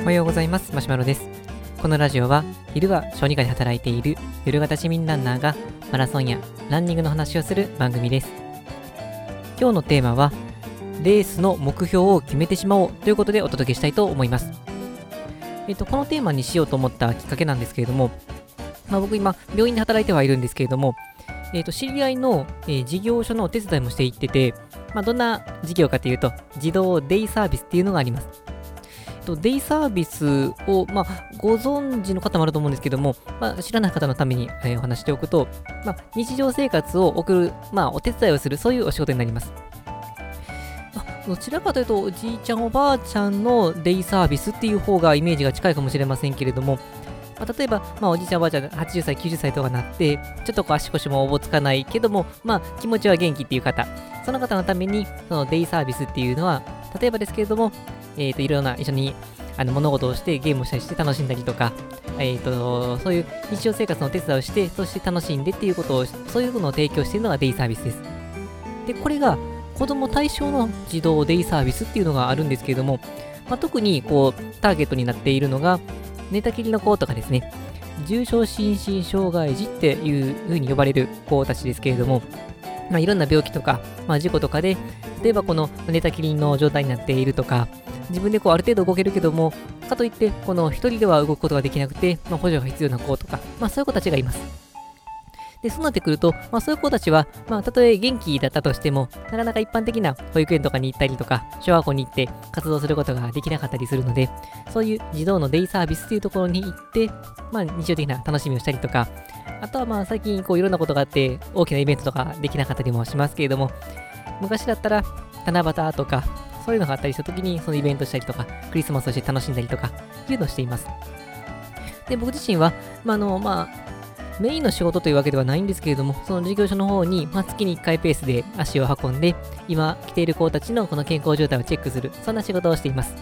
おはようございます。マシュマロです。このラジオは昼は小児科で働いている夜型市民ランナーがマラソンやランニングの話をする番組です。今日のテーマはレースの目標を決めてしまおうということでお届けしたいと思います。えっと、このテーマにしようと思ったきっかけなんですけれども、まあ、僕今、病院で働いてはいるんですけれども、えっと、知り合いの、えー、事業所のお手伝いもしていってて、まあ、どんな事業かというと、自動デイサービスっていうのがあります。とデイサービスを、まあ、ご存知の方もあると思うんですけども、まあ、知らない方のために、えー、お話しておくと、まあ、日常生活を送る、まあ、お手伝いをする、そういうお仕事になります。どちらかというと、おじいちゃん、おばあちゃんのデイサービスっていう方がイメージが近いかもしれませんけれども、まあ、例えば、まあ、おじいちゃん、おばあちゃん、80歳、90歳とかなって、ちょっとこう足腰もおぼつかないけども、まあ、気持ちは元気っていう方、その方のために、そのデイサービスっていうのは、例えばですけれども、えっ、ー、と、いろんな一緒にあの物事をしてゲームをしたりして楽しんだりとか、え、ー、と、そういう日常生活のお手伝いをして、そして楽しんでっていうことを、そういうのを提供しているのがデイサービスです。で、これが、子供対象の自動デイサービスっていうのがあるんですけれども、まあ、特にこうターゲットになっているのが、寝たきりの子とかですね、重症心身障害児っていう風に呼ばれる子たちですけれども、まあ、いろんな病気とか、まあ、事故とかで、例えばこの寝たきりの状態になっているとか、自分でこうある程度動けるけども、かといって、この一人では動くことができなくて、まあ、補助が必要な子とか、まあ、そういう子たちがいます。で、そうなってくると、まあ、そういう子たちは、まあ、たとえ元気だったとしても、なかなか一般的な保育園とかに行ったりとか、小学校に行って活動することができなかったりするので、そういう児童のデイサービスっていうところに行って、まあ、日常的な楽しみをしたりとか、あとはまあ最近こういろんなことがあって大きなイベントとかできなかったりもしますけれども昔だったら七夕とかそういうのがあったりした時にそのイベントしたりとかクリスマスをして楽しんだりとかいうのをしています。で僕自身は、まあのまあ、メインの仕事というわけではないんですけれども、その事業所の方に、まあ、月に1回ペースで足を運んで、今来ている子たちのこの健康状態をチェックする、そんな仕事をしています。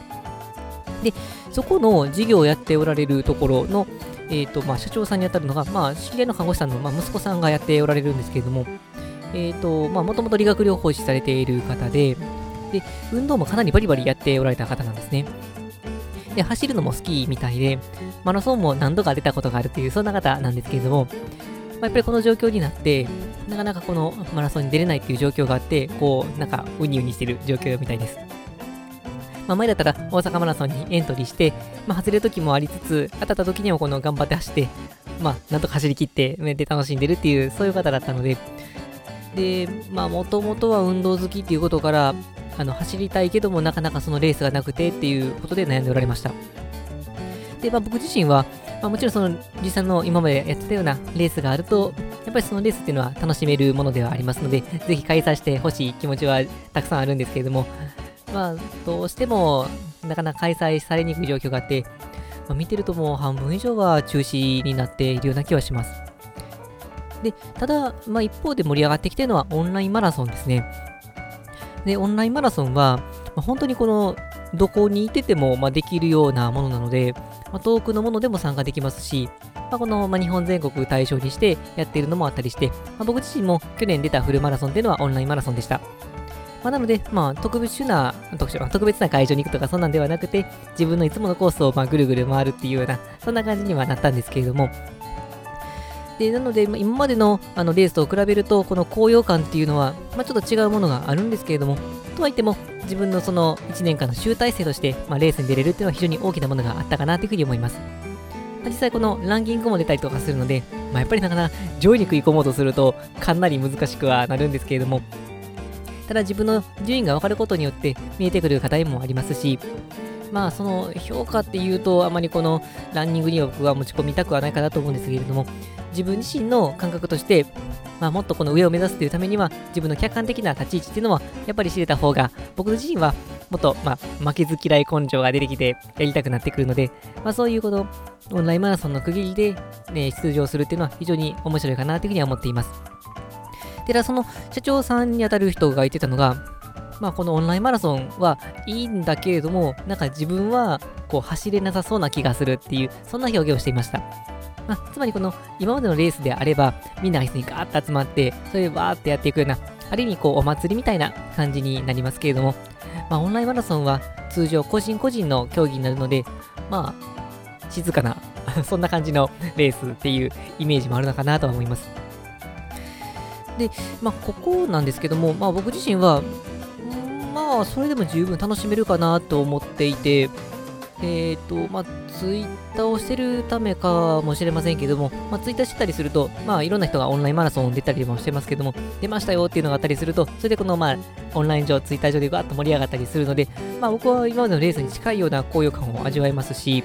で、そこの事業をやっておられるところの、えっ、ー、と、まあ、社長さんにあたるのが、まあ、知り合いの看護師さんの、まあ、息子さんがやっておられるんですけれども、えっ、と、まあ、もともと理学療法士されている方で、で、運動もかなりバリバリやっておられた方なんですね。で、走るのも好きみたいで、マラソンも何度か出たことがあるっていう、そんな方なんですけれども、まあ、やっぱりこの状況になって、なかなかこのマラソンに出れないっていう状況があって、こう、なんか、ウニウニしてる状況みたいです。まあ、前だったら大阪マラソンにエントリーして、まあ、外れる時もありつつ、当たった時にもこの頑張って走って、まあ、なんとか走り切って、で楽しんでるっていう、そういう方だったので、で、まあ、もともとは運動好きっていうことから、あの走りたいけどもなかなかそのレースがなくてっていうことで悩んでおられました。で、まあ、僕自身は、まあ、もちろんその実際の今までやってたようなレースがあると、やっぱりそのレースっていうのは楽しめるものではありますので、ぜひ開催してほしい気持ちはたくさんあるんですけれども、まあ、どうしてもなかなか開催されにくい状況があって、まあ、見てるともう半分以上は中止になっているような気はします。で、ただ、まあ、一方で盛り上がってきてるのはオンラインマラソンですね。で、オンラインマラソンは、ま、本当にこの、どこにいてても、まあ、できるようなものなので、まあ、遠くのものでも参加できますし、まあ、この、まあ、日本全国対象にしてやっているのもあったりして、まあ、僕自身も去年出たフルマラソンっていうのはオンラインマラソンでした。まあ、なので、まあ、特別な特、特別な会場に行くとかそんなんではなくて、自分のいつものコースをまあぐるぐる回るっていうような、そんな感じにはなったんですけれども、で、なので、今までのあのレースと比べると、この高揚感っていうのは、まあ、ちょっと違うものがあるんですけれども、とはいっても、自分のその1年間の集大成として、まあ、レースに出れるっていうのは非常に大きなものがあったかなというふうに思います。実際このランキングも出たりとかするので、まあ、やっぱりなかなか上位に食い込もうとするとかなり難しくはなるんですけれども、ただ自分の順位が分かることによって見えてくる課題もありますし、まあその評価っていうとあまりこのランニングには僕は持ち込みたくはないかなと思うんですけれども、自分自身の感覚として、まあ、もっとこの上を目指すというためには、自分の客観的な立ち位置っていうのは、やっぱり知れた方が、僕自身はもっと、まあ、負けず嫌い根性が出てきて、やりたくなってくるので、まあ、そういうこの、オンラインマラソンの区切りで、ね、出場するっていうのは非常に面白いかなというふうには思っています。で、その社長さんにあたる人が言ってたのが、まあ、このオンラインマラソンはいいんだけれども、なんか自分はこう走れなさそうな気がするっていう、そんな表現をしていました。まあ、つまりこの今までのレースであれば、みんなが椅子にガーッと集まって、それでバーってやっていくような、ある意味こうお祭りみたいな感じになりますけれども、まあ、オンラインマラソンは通常個人個人の競技になるので、まあ、静かな そんな感じのレースっていうイメージもあるのかなとは思います。で、まあ、ここなんですけども、まあ、僕自身は、まあ、それでも十分楽しめるかなと思っていて、えっ、ー、と、まあ、ツイッターをしてるためかもしれませんけども、まあ、ツイッターしてたりすると、まあ、いろんな人がオンラインマラソン出たりもしてますけども、出ましたよっていうのがあったりすると、それでこの、まあ、オンライン上、ツイッター上でガーッと盛り上がったりするので、まあ、僕は今までのレースに近いような高揚感を味わえますし、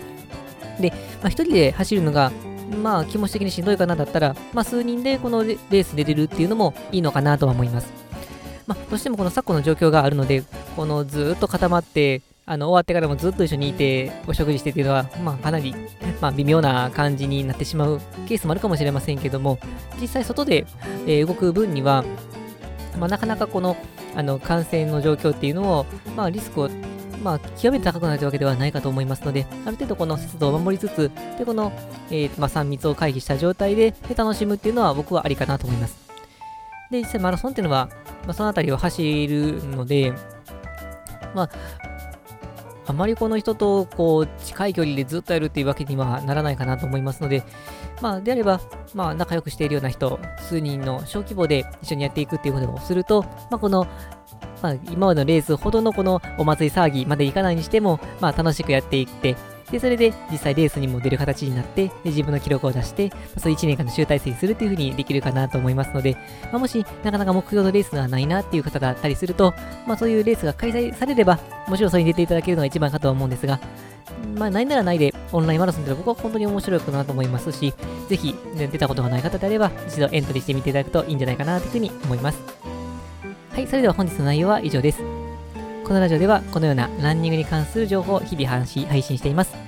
で、まあ、一人で走るのが、まあ、気持ち的にしんどいかなだったら、まあ、数人でこのレースで出るっていうのもいいのかなとは思います。まあ、どうしてもこの昨今の状況があるので、このずっと固まって、あの終わってからもずっと一緒にいて、お食事してっていうのは、まあ、かなり、まあ、微妙な感じになってしまうケースもあるかもしれませんけども、実際外で、えー、動く分には、まあ、なかなかこのあの感染の状況っていうのを、まあ、リスクをまあ、極めて高くなるわけではないかと思いますので、ある程度この節度を守りつつ、で、この、えー、まあ、3密を回避した状態でで楽しむっていうのは僕はありかなと思います。で、実際マラソンっていうのは、まあ、そのあたりを走るので、まあ、あまりこの人とこう近い距離でずっとやるっていうわけにはならないかなと思いますので、まあ、であれば、まあ、仲良くしているような人、数人の小規模で一緒にやっていくっていうことをすると、まあ、この、まあ、今までのレースほどのこのお祭り騒ぎまでいかないにしても、まあ、楽しくやっていって、で、それで実際レースにも出る形になって、で自分の記録を出して、そういう1年間の集大成にするというふうにできるかなと思いますので、まあ、もしなかなか目標のレースがないなっていう方があったりすると、まあ、そういうレースが開催されれば、もちろんそれに出ていただけるのが一番かとは思うんですが、まあ、ないならないで、オンラインマラソンって僕は本当に面白いかなと思いますし、ぜひ、ね、出たことがない方であれば、一度エントリーしてみていただくといいんじゃないかなというふうに思います。はい、それでは本日の内容は以上です。このラジオではこのようなランニングに関する情報を日々配信しています。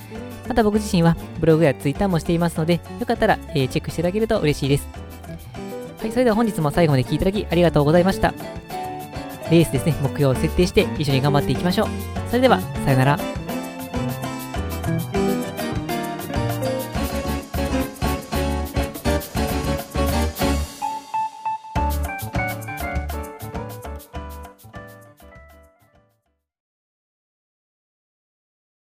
また僕自身はブログやツイッターもしていますので、よかったら、えー、チェックしていただけると嬉しいです。はい、それでは本日も最後まで聴いていただきありがとうございました。レースですね、目標を設定して一緒に頑張っていきましょう。それでは、さよなら。